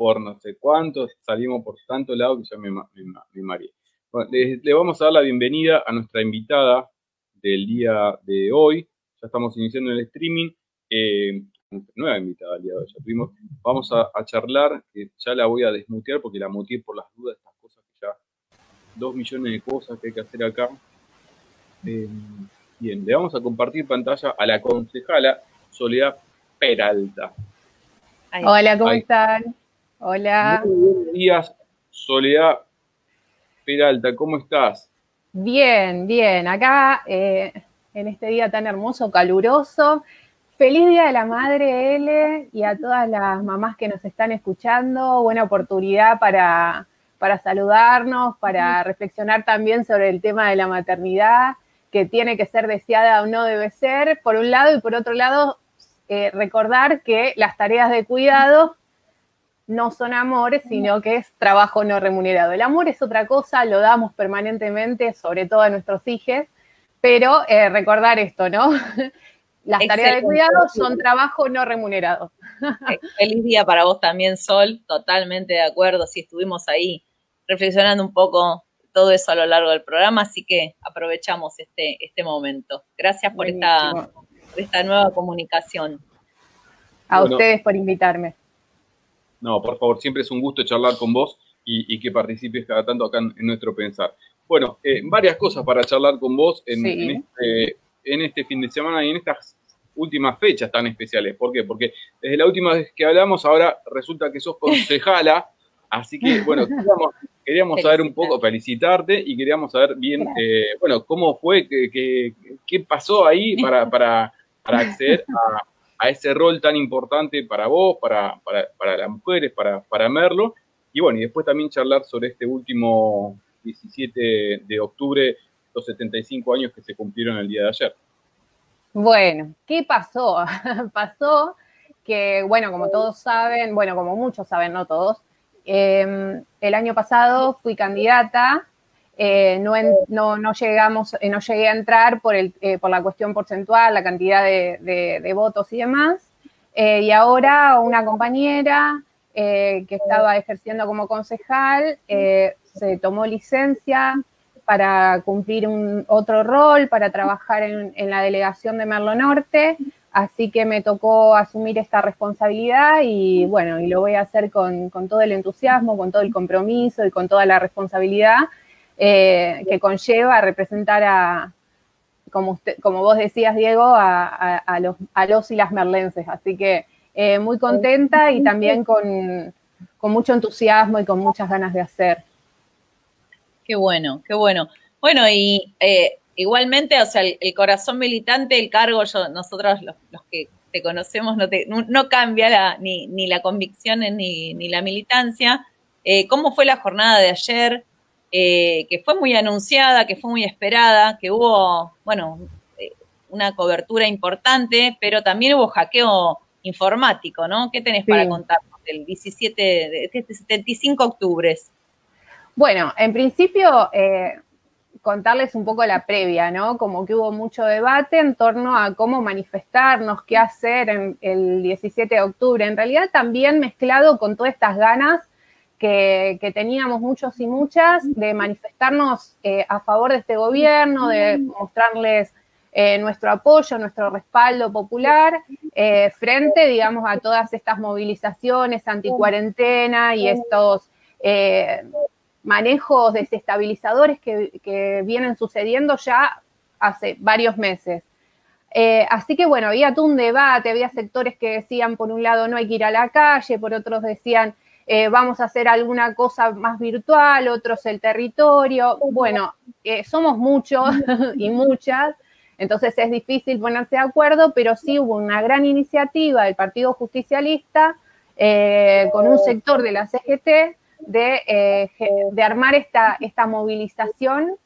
por no sé cuántos, salimos por tanto lado que ya me, me, le, vamos a dar la bienvenida a nuestra invitada del día de hoy. Ya estamos iniciando el streaming. Eh, nueva invitada del día de hoy. Ya tuvimos, vamos a, charlar, que ya la voy a desmutear porque la muteé por las dudas, estas cosas que ya, dos millones de cosas que hay que hacer acá. Eh, bien, le vamos a compartir pantalla a la concejala Soledad Peralta. Hola, ¿cómo están? Hola. buenos días, Soledad Peralta, ¿cómo estás? Bien, bien. Acá, eh, en este día tan hermoso, caluroso. Feliz Día de la Madre, L, y a todas las mamás que nos están escuchando. Buena oportunidad para, para saludarnos, para reflexionar también sobre el tema de la maternidad, que tiene que ser deseada o no debe ser, por un lado, y por otro lado, eh, recordar que las tareas de cuidado no son amores, sino que es trabajo no remunerado. El amor es otra cosa, lo damos permanentemente, sobre todo a nuestros hijos, pero eh, recordar esto, ¿no? Las tareas de cuidado son trabajo no remunerado. Eh, feliz día para vos también, Sol, totalmente de acuerdo, si estuvimos ahí reflexionando un poco todo eso a lo largo del programa, así que aprovechamos este, este momento. Gracias por esta, esta nueva comunicación. A ustedes por invitarme. No, por favor, siempre es un gusto charlar con vos y, que participes cada tanto acá en, nuestro pensar. Bueno, eh, varias cosas para charlar con vos este, en, este, fin de semana y en estas últimas fechas tan especiales. ¿Por qué? Porque desde la última vez que hablamos, ahora resulta que sos concejala, así que, bueno, queríamos, saber un poco, felicitarte y queríamos saber bien, eh, bueno, cómo fue, qué, qué, pasó ahí para, para, para acceder a a ese rol tan importante para vos, para, para, las mujeres, para, para Merlo. Y bueno, y después también charlar sobre este último 17 de octubre, los 75 años que se cumplieron el día de ayer. Bueno, ¿qué pasó? pasó que, bueno, como todos saben, bueno, como muchos saben, no todos, em, el año pasado fui candidata eh, no, no, llegamos, eh, no llegué a entrar por, el, eh, por la cuestión porcentual, la cantidad de, votos y demás. y ahora una compañera que estaba ejerciendo como concejal se tomó licencia para cumplir un, otro rol, para trabajar en, la delegación de Merlo Norte. Así que me tocó asumir esta responsabilidad y bueno, y lo voy a hacer con, con todo el entusiasmo, con todo el compromiso y con toda la responsabilidad eh, que conlleva representar a, como, usted, como vos decías, Diego, a, los, a los y las merlenses. Así que eh, muy contenta y también con, mucho entusiasmo y con muchas ganas de hacer. Qué bueno, qué bueno. Bueno, y eh, igualmente, o sea, el, corazón militante, el cargo, yo, nosotros los, que te conocemos, no, no, cambia ni, ni, la convicción ni, ni la militancia. ¿Cómo fue la jornada de ayer? Eh, que fue muy anunciada, que fue muy esperada, que hubo, bueno, eh, una cobertura importante, pero también hubo hackeo informático, ¿no? ¿Qué tenés para contarnos del 17, de, 75 octubres? Bueno, en principio, eh, contarles un poco la previa, ¿no? Como que hubo mucho debate en torno a cómo manifestarnos, qué hacer en el 17 de octubre. En realidad también mezclado con todas estas ganas que, teníamos muchos y muchas de manifestarnos eh, a favor de este gobierno, de mostrarles eh, nuestro apoyo, nuestro respaldo popular eh, frente, digamos, a todas estas movilizaciones anticuarentena y estos manejos desestabilizadores que, que, vienen sucediendo ya hace varios meses. así que bueno, había todo un debate, había sectores que decían, por un lado, no hay que ir a la calle, por otros decían, eh, vamos a hacer alguna cosa más virtual, otros el territorio. Bueno, eh, somos muchos y muchas, entonces es difícil ponerse de acuerdo, pero sí hubo una gran iniciativa del Partido Justicialista eh, con un sector de la CGT de, de armar esta, esta movilización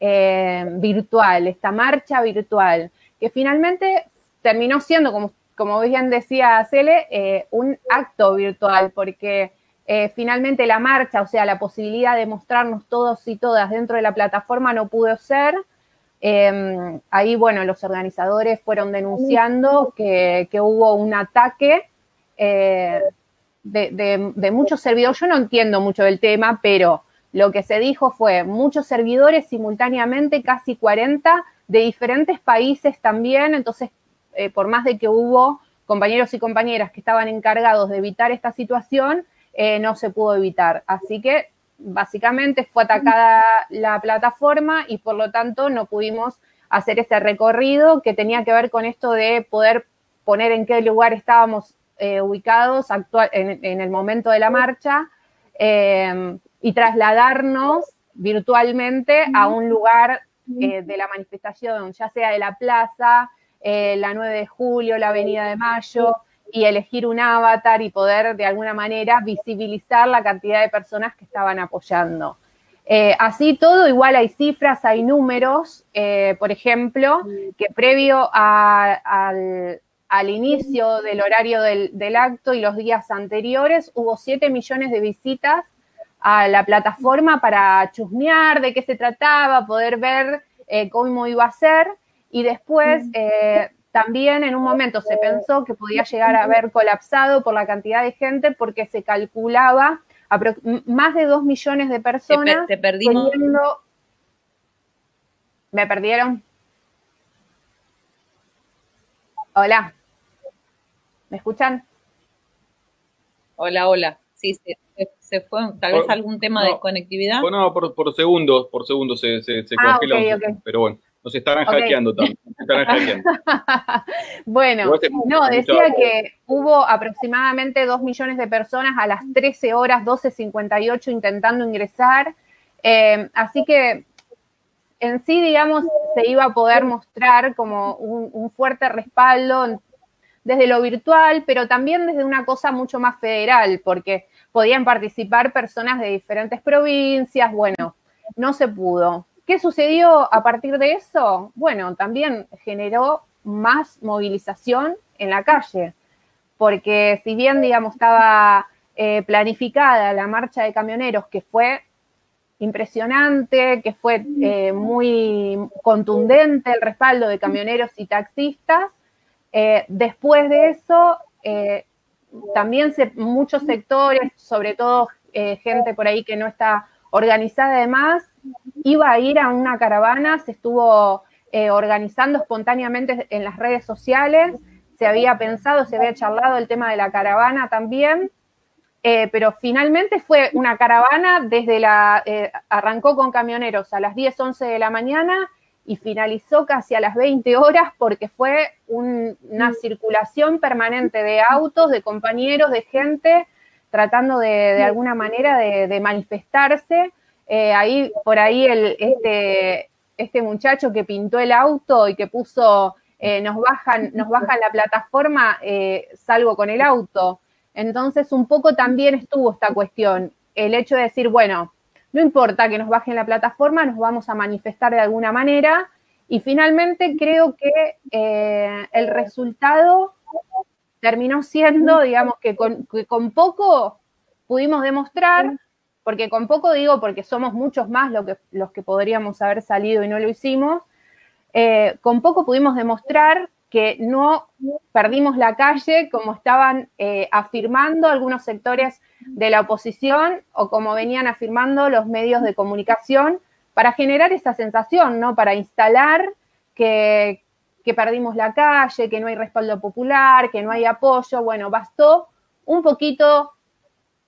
virtual, esta marcha virtual, que finalmente terminó siendo, como, como bien decía Cele, un acto virtual, porque eh, finalmente la marcha, o sea, la posibilidad de mostrarnos todos y todas dentro de la plataforma no pudo ser. Em, ahí, bueno, los organizadores fueron denunciando que, hubo un ataque eh, de, muchos servidores, yo no entiendo mucho del tema, pero lo que se dijo fue muchos servidores simultáneamente, casi 40, de diferentes países también, entonces, eh, por más de que hubo compañeros y compañeras que estaban encargados de evitar esta situación, eh, no se pudo evitar. Así que básicamente fue atacada la plataforma y por lo tanto no pudimos hacer ese recorrido que tenía que ver con esto de poder poner en qué lugar estábamos eh, ubicados actual, en, el momento de la marcha eh, y trasladarnos virtualmente a un lugar eh, de la manifestación, ya sea de la plaza, la 9 de julio, la Avenida de Mayo, y elegir un avatar y poder de alguna manera visibilizar la cantidad de personas que estaban apoyando. así todo, igual hay cifras, hay números, por ejemplo, que previo al, al inicio del horario del, acto y los días anteriores, hubo 7 millones de visitas a la plataforma para chusmear de qué se trataba, poder ver eh, cómo iba a ser. Y después eh, también en un momento se pensó que podía llegar a haber colapsado por la cantidad de gente porque se calculaba más de 2 millones de personas. Te, perdimos. ¿Me perdieron? Hola. ¿Me escuchan? Hola, hola. Sí, se, fue. Tal vez algún tema de conectividad. Bueno, por, por segundos, por segundos se, se, ah, Pero bueno, nos estarán hackeando también. bueno, no, decía que hubo aproximadamente 2 millones de personas a las 13 horas 12.58 intentando ingresar. Eh, así que en sí, digamos, se iba a poder mostrar como un, un fuerte respaldo desde lo virtual, pero también desde una cosa mucho más federal, porque podían participar personas de diferentes provincias, bueno, no se pudo. ¿Qué sucedió a partir de eso? Bueno, también generó más movilización en la calle, porque si bien, digamos, estaba eh, planificada la marcha de camioneros, que fue impresionante, que fue eh, muy contundente el respaldo de camioneros y taxistas, eh, después de eso, también muchos sectores, sobre todo gente por ahí que no está organizada además, iba a ir a una caravana, se estuvo organizando espontáneamente en las redes sociales, se había pensado, se había charlado el tema de la caravana también, pero finalmente fue una caravana desde la, arrancó con camioneros a las 10, 11 de la mañana y finalizó casi a las 20 horas porque fue una circulación permanente de autos, de compañeros, de gente tratando de, alguna manera de, manifestarse. Eh, ahí, por ahí, el, este, este muchacho que pintó el auto y que puso eh, nos bajan, nos la plataforma, eh, salgo con el auto. Entonces, un poco también estuvo esta cuestión, el hecho de decir, bueno, no importa que nos bajen la plataforma, nos vamos a manifestar de alguna manera. Y finalmente creo que eh, el resultado terminó siendo, digamos, que con, poco pudimos demostrar, porque con poco digo porque somos muchos más que, los que podríamos haber salido y no lo hicimos, eh, con poco pudimos demostrar que no perdimos la calle como estaban eh, afirmando algunos sectores de la oposición o como venían afirmando los medios de comunicación para generar esa sensación, ¿no? Para instalar que, perdimos la calle, que no hay respaldo popular, que no hay apoyo. Bueno, bastó un poquito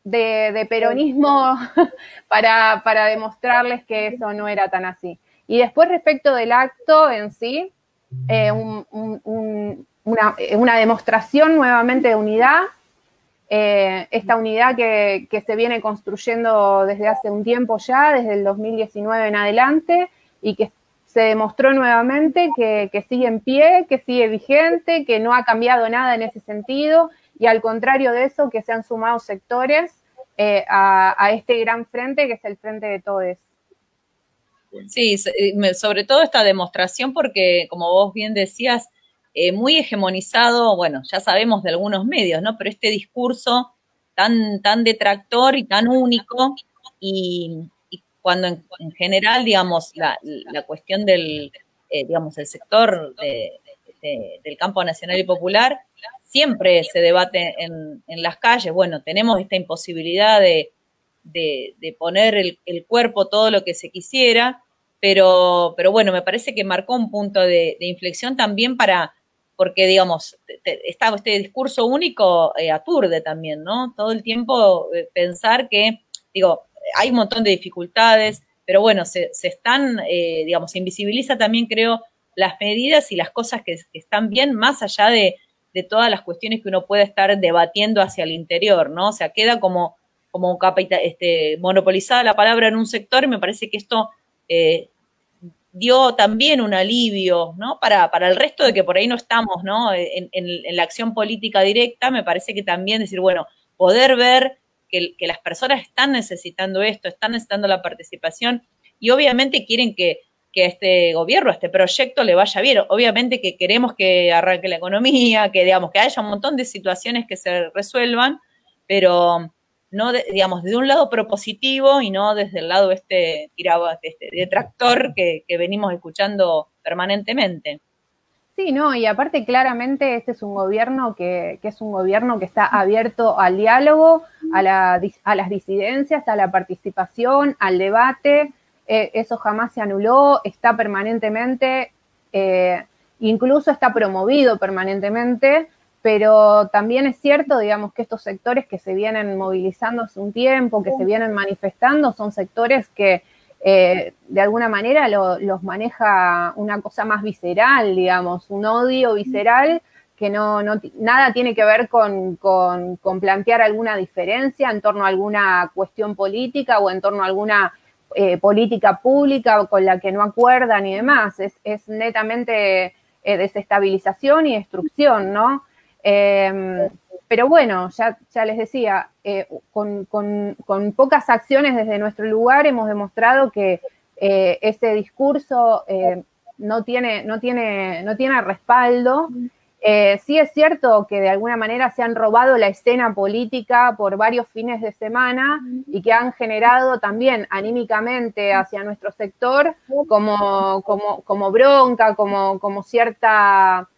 de, peronismo para, para, demostrarles que eso no era tan así. Y después respecto del acto en sí, eh, una, demostración nuevamente de unidad, eh, esta unidad que, se viene construyendo desde hace un tiempo ya, desde el 2019 en adelante, y que se demostró nuevamente que, sigue en pie, que sigue vigente, que no ha cambiado nada en ese sentido, y al contrario de eso, que se han sumado sectores eh, a, este gran frente que es el frente de todos. Sí, sobre todo esta demostración porque, como vos bien decías, eh, muy hegemonizado, bueno, ya sabemos de algunos medios, ¿no? Pero este discurso tan, tan detractor y tan único y, cuando en, general, digamos, la, cuestión del, eh, digamos, el sector del campo nacional y popular siempre se debate en, las calles. Bueno, tenemos esta imposibilidad de, poner el, cuerpo todo lo que se quisiera, pero, pero bueno, me parece que marcó un punto de, inflexión también para, porque digamos, este discurso único eh, aturde también, ¿no? Todo el tiempo eh, pensar que, digo, hay un montón de dificultades, pero bueno, se, están, eh, digamos, se invisibiliza también, creo, las medidas y las cosas que, están bien más allá de, todas las cuestiones que uno puede estar debatiendo hacia el interior, ¿no? O sea, queda como, como este, monopolizada la palabra en un sector y me parece que esto eh, dio también un alivio, ¿no? Para, para el resto de que por ahí no estamos, ¿no? En, en la acción política directa, me parece que también decir, bueno, poder ver que, las personas están necesitando esto, están necesitando la participación y obviamente quieren que, que a este gobierno, a este proyecto le vaya bien. Obviamente que queremos que arranque la economía, que digamos que haya un montón de situaciones que se resuelvan, pero no, digamos, de un lado propositivo y no desde el lado este, este detractor que, que venimos escuchando permanentemente. Sí, no, y aparte claramente este es un gobierno que, es un gobierno que está abierto al diálogo, a, las disidencias, a la participación, al debate. Eh, eso jamás se anuló, está permanentemente, eh, incluso está promovido permanentemente, pero también es cierto, digamos, que estos sectores que se vienen movilizando hace un tiempo, que se vienen manifestando, son sectores que eh, de alguna manera los maneja una cosa más visceral, digamos, un odio visceral que no, nada tiene que ver con, plantear alguna diferencia en torno a alguna cuestión política o en torno a alguna eh, política pública con la que no acuerdan y demás. Es, netamente eh, desestabilización y destrucción, ¿no? pero bueno, ya, ya les decía, eh, con, pocas acciones desde nuestro lugar hemos demostrado que eh, ese discurso no, tiene, no, tiene, no tiene respaldo. Sí es cierto que de alguna manera se han robado la escena política por varios fines de semana y que han generado también anímicamente hacia nuestro sector como, como, como bronca, como, como cierta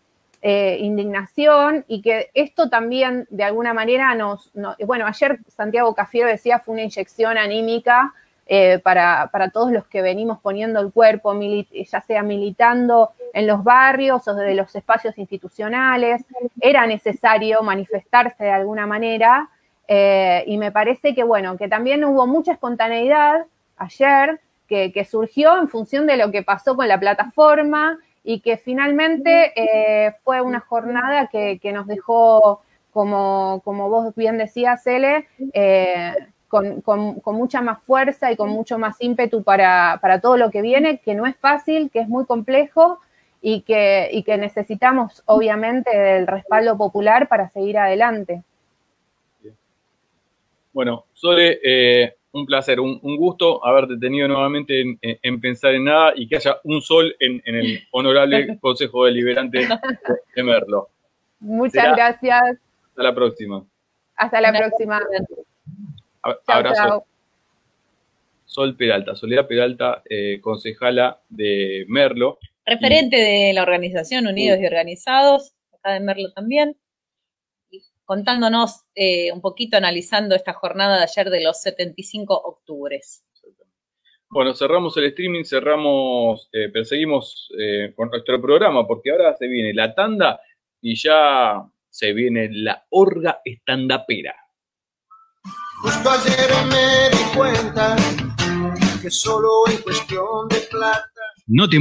eh, indignación y que esto también de alguna manera nos, bueno, ayer Santiago Cafiero decía fue una inyección anímica eh, para, todos los que venimos poniendo el cuerpo, ya sea militando en los barrios o desde los espacios institucionales, era necesario manifestarse de alguna manera eh, y me parece que bueno, que también hubo mucha espontaneidad ayer que, que surgió en función de lo que pasó con la plataforma y que finalmente eh, fue una jornada que, nos dejó, como, como, vos bien decías, Cele, eh, con, mucha más fuerza y con mucho más ímpetu para, todo lo que viene, que no es fácil, que es muy complejo y que, y que necesitamos, obviamente, el respaldo popular para seguir adelante. Bueno, Sole, eh, un placer, un, gusto haberte tenido nuevamente en, pensar en nada y que haya un sol en, el honorable Consejo Deliberante de Merlo. Muchas gracias. Hasta la próxima. Hasta la próxima. Abrazo. Sol Peralta, Soledad Peralta, eh, concejala de Merlo. Referente de la organización Unidos y Organizados, acá de Merlo también contándonos eh, un poquito, analizando esta jornada de ayer de los 75 octubres. Bueno, cerramos el streaming, cerramos, eh, perseguimos eh, con nuestro programa, porque ahora se viene la tanda y ya se viene la orga estandapera. Justo ayer me di cuenta que solo en cuestión de plata. No te